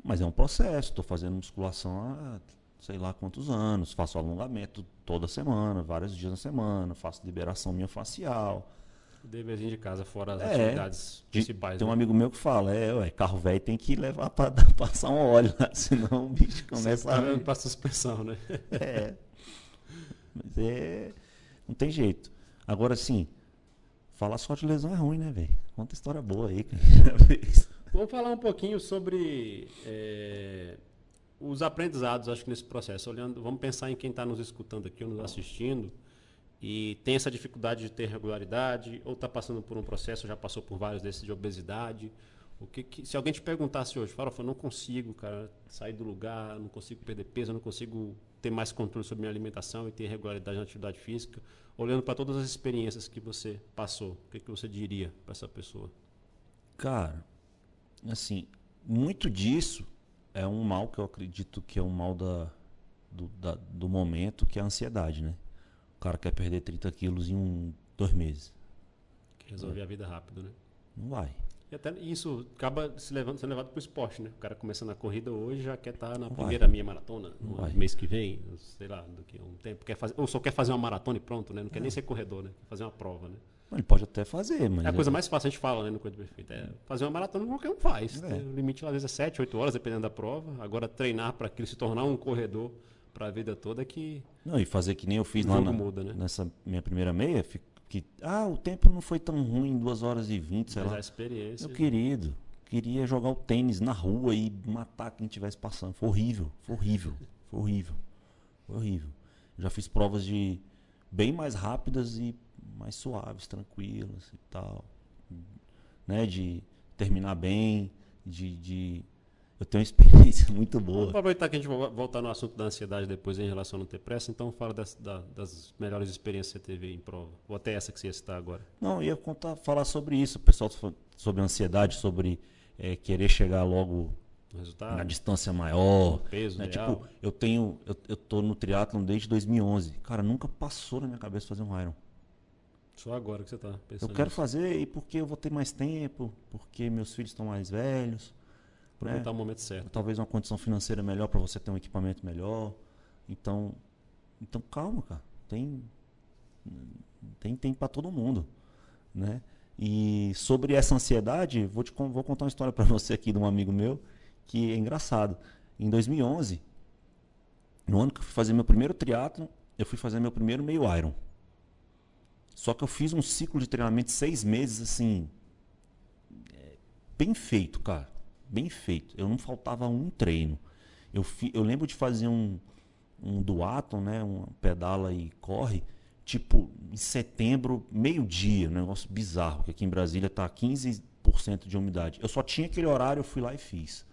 Mas é um processo, estou fazendo musculação há sei lá quantos anos, faço alongamento toda semana, vários dias na semana, faço liberação minha facial. Deverzinho de casa, fora as É. atividades De- principais. Tem um né? amigo meu que fala, é, ué, carro velho tem que levar para passar um óleo lá, senão o bicho começa a... para suspensão, né? É. Mas é. Não tem jeito. Agora sim, falar só de lesão é ruim, né, velho? Conta história boa aí. Vamos falar um pouquinho sobre é, os aprendizados, acho que nesse processo. Olhando, vamos pensar em quem está nos escutando aqui ou nos assistindo e tem essa dificuldade de ter regularidade, ou está passando por um processo, já passou por vários desses de obesidade. O que, que- se alguém te perguntasse hoje, fala, eu não consigo, cara, sair do lugar, não consigo perder peso, não consigo ter mais controle sobre minha alimentação e ter regularidade na atividade física, olhando para todas as experiências que você passou, o que, que você diria para essa pessoa? Cara, assim, muito disso é um mal que eu acredito que é um mal da, do, da- do momento, que é a ansiedade, né? O cara quer perder 30 quilos em um, Dois meses. Resolver a vida rápido, né? Não vai. E até isso acaba se levando, sendo levado para o esporte, né? O cara começando a corrida hoje já quer estar na Vai. primeira meia maratona no Vai. mês que vem, sei lá, daqui a um tempo. Quer fazer, ou só quer fazer uma maratona e pronto, né? Não quer nem ser corredor, né? Quer fazer uma prova, né? Ele pode até fazer, mas. É a coisa mais fácil, a gente fala, né, no Coisa Perfeita. É fazer uma maratona qualquer um faz. É. O limite às vezes é 7, 8 horas, dependendo da prova. Agora, treinar para aquilo se tornar um corredor para a vida toda é que Não, e fazer que nem eu fiz lá na- muda, né? nessa minha primeira meia, fi- que ah, o tempo não foi tão ruim, 2 horas e 20, sei mas a lá. experiência. Meu querido, queria jogar o tênis na rua e matar quem estivesse passando. Foi horrível, foi horrível, foi horrível, foi horrível. Já fiz provas de bem mais rápidas e mais suaves, tranquilas e tal. Né? De terminar bem, de, de... Eu tenho uma experiência muito Vamos boa. aproveitar que a gente vai voltar no assunto da ansiedade depois em relação a não ter pressa, então fala das, da- das melhores experiências que você teve em prova. Ou até essa que você ia citar agora. Não, eu ia contar, falar sobre isso, o pessoal sobre ansiedade, sobre eh, querer chegar logo resultado, na distância maior. peso, né? ideal. Tipo, eu tenho, eu, eu tô no triatlon desde 2011. Cara, nunca passou na minha cabeça fazer um Iron. Só agora que você está Eu pensando. quero nisso. fazer e porque eu vou ter mais tempo, porque meus filhos estão mais velhos. Aproveitar o momento certo. Talvez uma condição financeira melhor para você ter um equipamento melhor. Então, então calma, cara. Tem tem tem para todo mundo, né? E sobre essa ansiedade, vou te vou contar uma história para você aqui de um amigo meu que é engraçado. Em 2011, no ano que eu fui fazer meu primeiro triatlo, eu fui fazer meu primeiro meio Iron. Só que eu fiz um ciclo de treinamento de seis meses assim, é, bem feito, cara, bem feito. Eu não faltava um treino. Eu, fi- eu lembro de fazer um, um duatlon, né, um pedala e corre, tipo em setembro, meio-dia, um negócio bizarro, que aqui em Brasília tá 15% de umidade. Eu só tinha aquele horário, eu fui lá e fiz.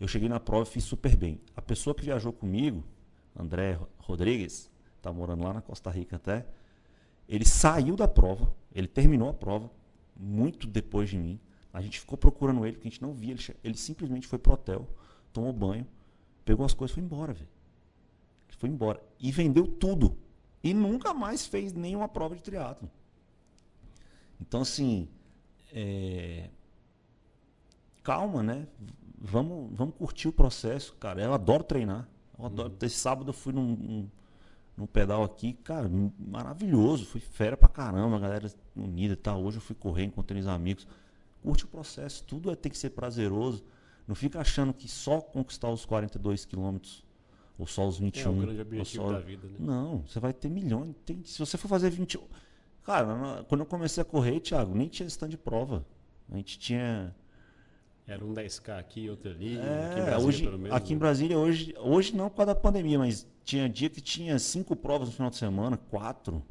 Eu cheguei na prova e fiz super bem. A pessoa que viajou comigo, André Rodrigues, tá morando lá na Costa Rica até, ele saiu da prova, ele terminou a prova muito depois de mim. A gente ficou procurando ele, porque a gente não via. Ele, ele simplesmente foi pro hotel, tomou banho, pegou as coisas e foi embora, velho. Foi embora. E vendeu tudo. E nunca mais fez nenhuma prova de triatlo. Então, assim, é, calma, né? Vamos, vamos curtir o processo, cara. Eu adoro treinar. Eu adoro. Esse sábado eu fui num, num, num pedal aqui, cara, maravilhoso. Fui fera pra caramba, a galera unida e tal. Hoje eu fui correr, encontrei os amigos. Curte o processo, tudo é, tem que ser prazeroso. Não fica achando que só conquistar os 42 quilômetros, ou só os 21. É o grande objetivo só- da vida, né? Não, você vai ter milhões. Tem- se você for fazer 20. Cara, quando eu comecei a correr, Thiago, nem tinha stand de prova. A gente tinha. Era um 10K aqui, outro ali. É, aqui em Brasília, hoje, pelo menos. aqui em né? Brasília, hoje, hoje não por causa da pandemia, mas tinha dia que tinha cinco provas no final de semana, quatro.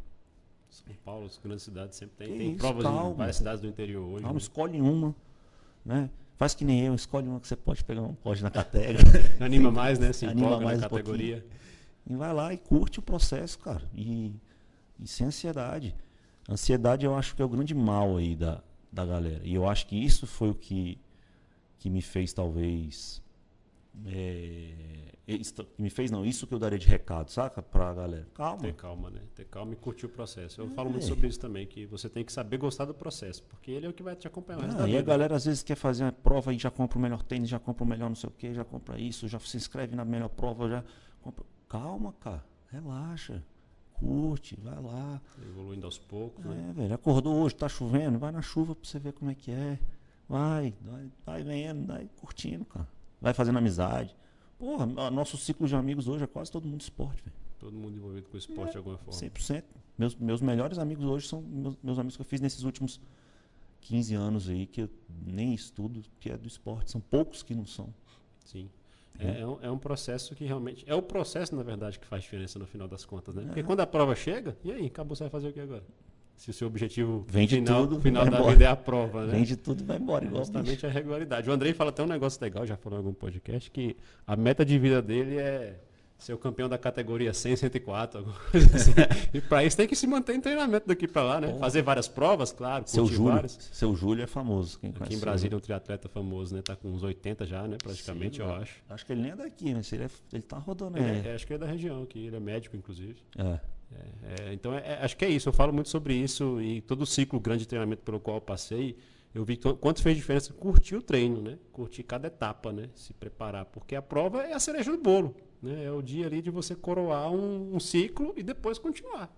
São Paulo, as grandes cidades sempre tem. Que Tem isso, provas calma. em várias cidades do interior hoje. Calma, né? escolhe uma, né? Faz que nem eu, escolhe uma que você pode pegar um pode na categoria. Anima mais, né? Se Anima mais na um categoria. E vai lá e curte o processo, cara. E, e sem ansiedade. Ansiedade eu acho que é o grande mal aí da, da galera. E eu acho que isso foi o que, que me fez, talvez. É, isso que me fez, não, isso que eu daria de recado, saca? Pra galera. Calma. Ter calma, né? Ter calma e curtir o processo. Eu falo muito É. sobre isso também, que você tem que saber gostar do processo, porque ele é o que vai te acompanhar o resto Ah, da e a vida. galera às vezes quer fazer uma prova e já compra o melhor tênis, já compra o melhor não sei o que, já compra isso, já se inscreve na melhor prova, já compra. Calma, cara. Relaxa. Curte, vai lá. Evoluindo aos poucos, né? É, velho, acordou hoje, tá chovendo, vai na chuva pra você ver como é que é. Vai, vai, vai vendo, vai curtindo, cara. Vai fazendo amizade. Porra, nosso ciclo de amigos hoje é quase todo mundo esporte, velho. Todo mundo envolvido com esporte de alguma forma. 100%. Meus, meus melhores amigos hoje são meus, meus amigos que eu fiz nesses últimos 15 anos aí, que eu nem estudo, que é do esporte. São poucos que não são. Sim. É, é um, é um processo que realmente. É o processo, na verdade, que faz diferença no final das contas, né? É. Porque quando a prova chega, e aí, acabou, você vai fazer o que agora? Se o seu objetivo Vende final, tudo, final da embora. vida é a prova, né? Vende tudo e vai embora, É igual justamente bicho. a regularidade. O Andrei fala até um negócio legal, já falou em algum podcast, que a meta de vida dele é ser o campeão da categoria 100, 104, alguma coisa assim. e para isso tem que se manter em treinamento daqui para lá, né? Pô. Fazer várias provas, claro, Seu Júlio, várias. seu Júlio é famoso. Aqui em Brasília é um triatleta famoso, né? Tá com uns 80 já, né? Praticamente, Sim, eu velho. acho. Acho que ele nem é daqui, mas ele, é, ele tá rodando Ele aí. é, acho que é da região aqui, ele é médico, inclusive. É. É, é, então, é, é, acho que é isso. Eu falo muito sobre isso e todo o ciclo grande de treinamento pelo qual eu passei, eu vi quanto fez diferença curtir o treino, né? Curtir cada etapa, né? Se preparar, porque a prova é a cereja do bolo, né? É o dia ali de você coroar um, um ciclo e depois continuar,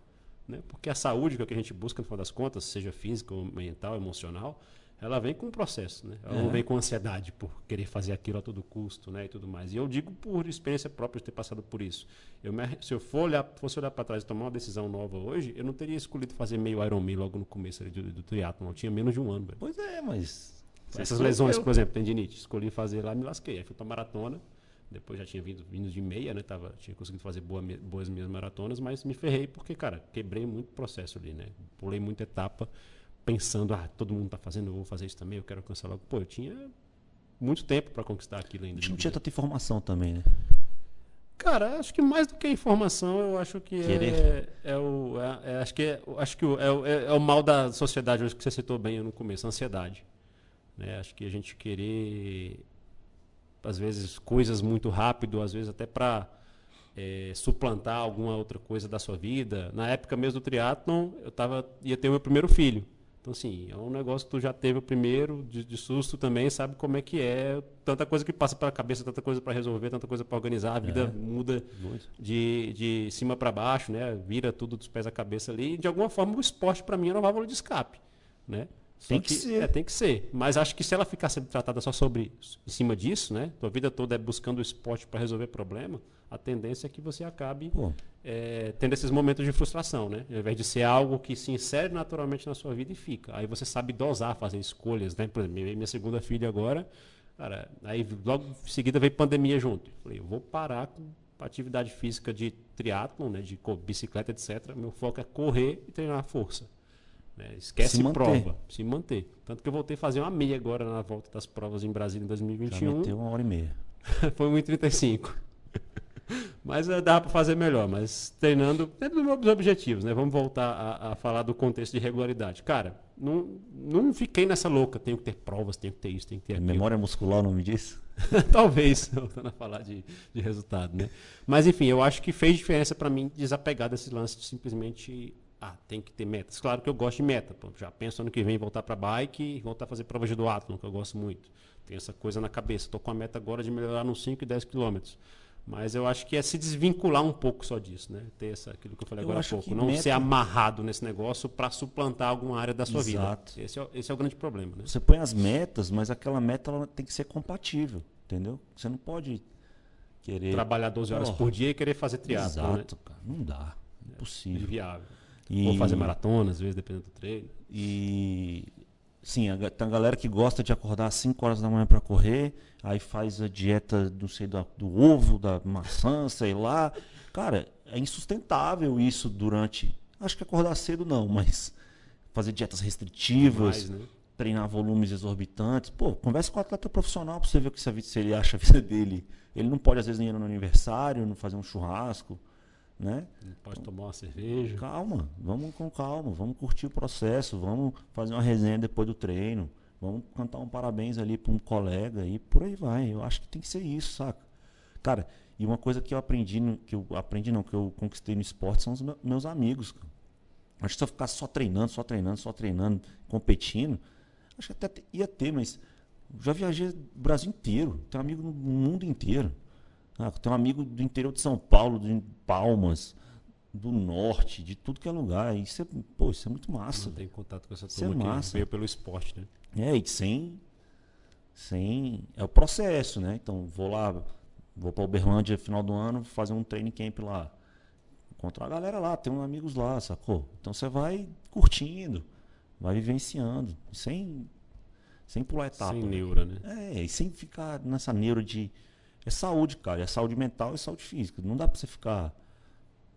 né? Porque a saúde que a gente busca no final das contas, seja física, mental, emocional, ela vem com um processo, né? Ela é. não vem com ansiedade por querer fazer aquilo a todo custo, né? E tudo mais. E eu digo por experiência própria de ter passado por isso. Eu me, se eu for olhar, fosse olhar para trás e tomar uma decisão nova hoje, eu não teria escolhido fazer meio Ironman logo no começo ali do, do triatlo. Eu tinha menos de um ano. Velho. Pois é, mas essas lesões, eu... por exemplo, tendinite, escolhi fazer lá, me lasquei. Aí fui para maratona. Depois já tinha vindo, vindo de meia, né? Tava, tinha conseguido fazer boa, boas minhas maratonas, mas me ferrei porque, cara, quebrei muito processo ali, né? Pulei muita etapa pensando, ah, todo mundo está fazendo, eu vou fazer isso também, eu quero alcançar logo. Pô, eu tinha muito tempo para conquistar aquilo ainda. Não tinha tanta informação também, né? Cara, acho que mais do que informação, eu acho que é, é, o. É, é, acho que, é, acho que o, é, é, é, o mal da sociedade, acho que você citou bem no começo, a ansiedade. Né? Acho que a gente querer, às vezes, coisas muito rápido, às vezes até para é, suplantar alguma outra coisa da sua vida. Na época mesmo do triatlon, eu tava, ia ter o meu primeiro filho. Então, assim, é um negócio que tu já teve o primeiro, de, de susto também, sabe como é que é. Tanta coisa que passa pela cabeça, tanta coisa para resolver, tanta coisa para organizar. A vida é, muda de, de cima para baixo, né? Vira tudo dos pés à cabeça ali. E, de alguma forma, o esporte, para mim, é uma válvula de escape, né? Tem que, que, ser. É, tem que ser. Mas acho que se ela ficar sendo tratada só sobre em cima disso, né? Tua vida toda é buscando o esporte para resolver problema, a tendência é que você acabe é, tendo esses momentos de frustração, né? Ao invés de ser algo que se insere naturalmente na sua vida e fica. Aí você sabe dosar, fazer escolhas, né? Por exemplo, minha segunda filha agora, cara, aí logo em seguida veio pandemia junto. Falei, eu vou parar com atividade física de triatlon, né? De bicicleta, etc. Meu foco é correr e treinar força. Né? Esquece se prova, se manter. Tanto que eu voltei a fazer uma meia agora na volta das provas em Brasília em 2021. Já meteu uma hora e meia. Foi 1,35. mas uh, dá para fazer melhor, mas treinando dentro dos meus objetivos, né? Vamos voltar a, a, falar do contexto de regularidade. Cara, não, não fiquei nessa louca, tenho que ter provas, tenho que ter isso, tenho que ter aquilo. Memória muscular o nome disso? Talvez, voltando a falar de, de resultado, né? Mas enfim, eu acho que fez diferença para mim desapegar desse lance de simplesmente ah, tem que ter metas. Claro que eu gosto de meta. Pô, já penso ano que vem voltar para bike e voltar a fazer provas de duatlon, que eu gosto muito. Tenho essa coisa na cabeça. Estou com a meta agora de melhorar nos 5 e 10 quilômetros. Mas eu acho que é se desvincular um pouco só disso, né? Ter essa, aquilo que eu falei eu agora há pouco. Não meta... ser amarrado nesse negócio para suplantar alguma área da sua Exato. vida. Esse é, esse é o grande problema. Né? Você põe as metas, mas aquela meta ela tem que ser compatível, entendeu? Você não pode querer... Trabalhar 12 horas oh, por dia e querer fazer triatlo, né? Exato, né? cara. Não dá. Impossível. É inviável. E... Ou fazer maratona, às vezes, dependendo do treino. E Sim, a, tem a galera que gosta de acordar às 5 horas da manhã para correr, aí faz a dieta, não sei, do, do ovo, da maçã, sei lá. Cara, é insustentável isso durante. Acho que acordar cedo não, mas fazer dietas restritivas, Demais, né? treinar volumes exorbitantes. Pô, conversa com o atleta profissional para você ver o que se ele acha a vida dele. Ele não pode, às vezes, nem ir no aniversário, não fazer um churrasco. Né? Pode tomar uma cerveja. Calma, vamos com calma, vamos curtir o processo, vamos fazer uma resenha depois do treino, vamos cantar um parabéns ali para um colega e por aí vai. Eu acho que tem que ser isso, saca? Cara, e uma coisa que eu aprendi, no, que eu aprendi não, que eu conquistei no esporte são os meus amigos. Cara. Acho que se eu ficar só treinando, só treinando, só treinando, competindo, acho que até ia ter, mas já viajei o Brasil inteiro, tenho amigo no mundo inteiro. Ah, tem um amigo do interior de São Paulo, de Palmas, do norte, de tudo que é lugar. Isso é, pô, isso é muito massa. Tem contato com essa turma é massa. veio pelo esporte, né? É, e sem, sem. É o processo, né? Então, vou lá, vou para Uberlândia final do ano, fazer um training camp lá. Encontrar a galera lá, tem uns amigos lá, sacou? Então você vai curtindo, vai vivenciando, sem, sem pular etapa. Sem neura, né? É, e sem ficar nessa neura de é saúde, cara. É saúde mental e saúde física. Não dá pra você ficar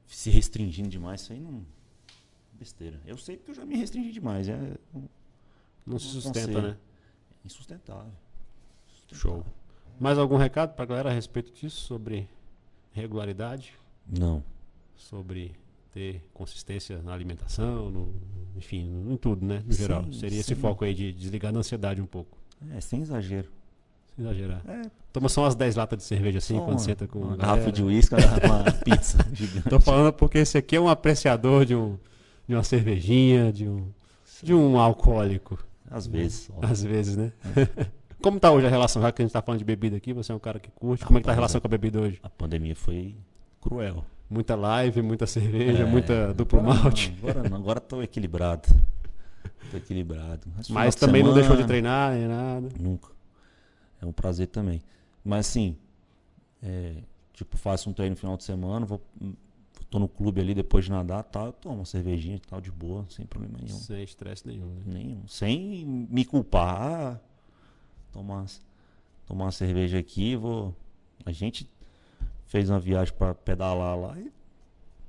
se restringindo demais. Isso aí não. Besteira. Eu sei porque eu já me restringi demais. É, não, não se sustenta, né? É insustentável. Show. Mais algum recado pra galera a respeito disso? Sobre regularidade? Não. Sobre ter consistência na alimentação, no, enfim, em tudo, né? No sim, geral. Seria sim. esse foco aí de desligar da ansiedade um pouco. É, sem exagero. Exagerar. Toma só umas 10 latas de cerveja assim Só quando senta com uma garrafa de uísque, uma pizza gigante. Tô falando porque esse aqui é um apreciador de, um, de uma cervejinha, de um, de um alcoólico. Às vezes. Às vezes, né? Como tá hoje a relação? Já que a gente tá falando de bebida aqui, você é um cara que curte. Como é que tá a relação é. com a bebida hoje? A pandemia foi cruel. Muita live, muita cerveja, É, muita duplo agora malte. Não, agora não, agora tô equilibrado. Tô equilibrado. Mas Mas também não deixou de semana, treinar nem nada. Nunca. É um prazer também. Mas assim, é, tipo, faço um treino no final de semana, vou, tô no clube ali depois de nadar, tal, eu tomo uma cervejinha e tal, de boa, sem problema nenhum. Sem estresse nenhum, né? Nenhum. Sem me culpar. Tomar, tomar uma cerveja aqui, vou. A gente fez uma viagem pra pedalar lá e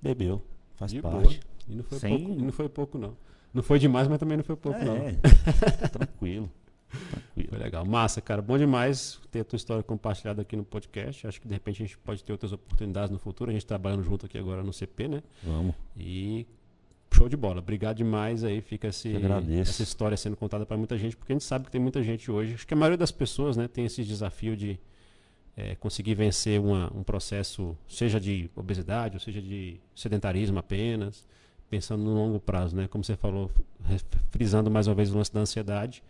bebeu. Faz De boa. parte. E não foi, Sem- pouco, não foi pouco, não. Não foi demais, mas também não foi pouco, não. É, tranquilo. Tranquilo. Foi legal. Massa, cara. Bom demais ter a tua história compartilhada aqui no podcast. Acho que de repente a gente pode ter outras oportunidades no futuro. A gente trabalhando junto aqui agora no CP, né? Vamos. E show de bola. Obrigado demais aí. Fica esse, essa história sendo contada para muita gente, porque a gente sabe que tem muita gente hoje. Acho que a maioria das pessoas né, tem esse desafio de eh, conseguir vencer uma- um processo, seja de obesidade, ou seja de sedentarismo apenas, pensando no longo prazo, né? Como você falou, frisando mais uma vez o lance da ansiedade.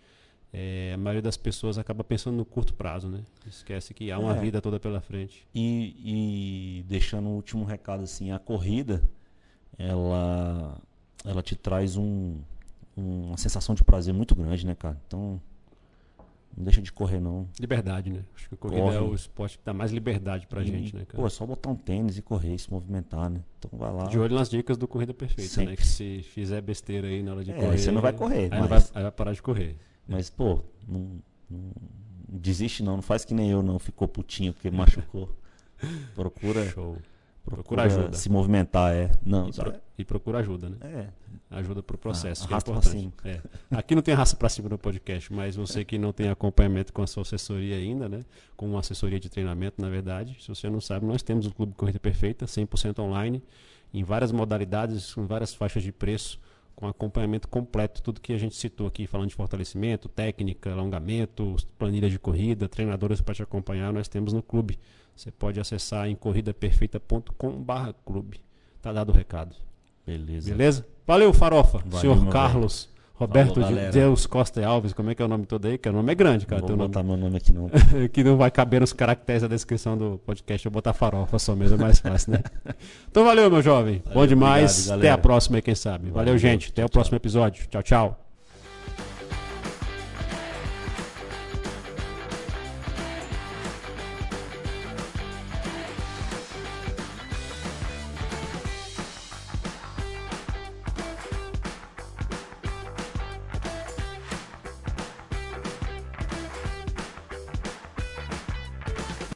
Eh, a maioria das pessoas acaba pensando no curto prazo, né? Esquece que há uma É. vida toda pela frente. E, e deixando o último recado assim, a corrida, ela, ela te traz um, um- uma sensação de prazer muito grande, né, cara? Então, não deixa de correr não. Liberdade, né? Acho que a corrida Corre. é o esporte que dá mais liberdade pra E, gente, né, cara? Pô, é só botar um tênis e correr, se movimentar, né? Então vai lá. De olho nas dicas do Corrida Perfeita, né? Sempre. Que se fizer besteira aí na hora de É, correr. você não vai correr, Aí, mas- vai, aí vai parar de correr. Mas, pô, não, não desiste não, não faz que nem eu não, ficou putinho porque machucou. Procura, Show. procura ajuda. se movimentar, é. Não, E, pro- e procura ajuda, né? é. Ajuda pro processo, Ah, é arrasta pra importante. É. Aqui não tem raça pra cima no podcast, mas você que não tem acompanhamento com a sua assessoria ainda, né? Com uma assessoria de treinamento, na verdade, se você não sabe, nós temos o Clube Corrida Perfeita, 100% online, em várias modalidades, com várias faixas de preço, com acompanhamento completo, tudo que a gente citou aqui, falando de fortalecimento, técnica, alongamento, planilha de corrida, treinadores para te acompanhar, nós temos no clube. Você pode acessar em corridaperfeita.com/clube. Tá dado o recado. Beleza. Beleza? Valeu, Farofa. Valeu, Senhor Carlos Roberto galera. Deus Costa e Alves, como é que é o nome todo aí? Que o nome é grande, cara. Não vou nome, botar meu nome aqui não. que não vai caber nos caracteres da descrição do podcast. Eu vou botar Farofa só mesmo, é mais fácil, né? Então valeu, meu jovem. Bom Valeu, demais. obrigado, Até a próxima aí, quem sabe. Valeu, Valeu, gente. Até o tchau, próximo episódio. Tchau, tchau.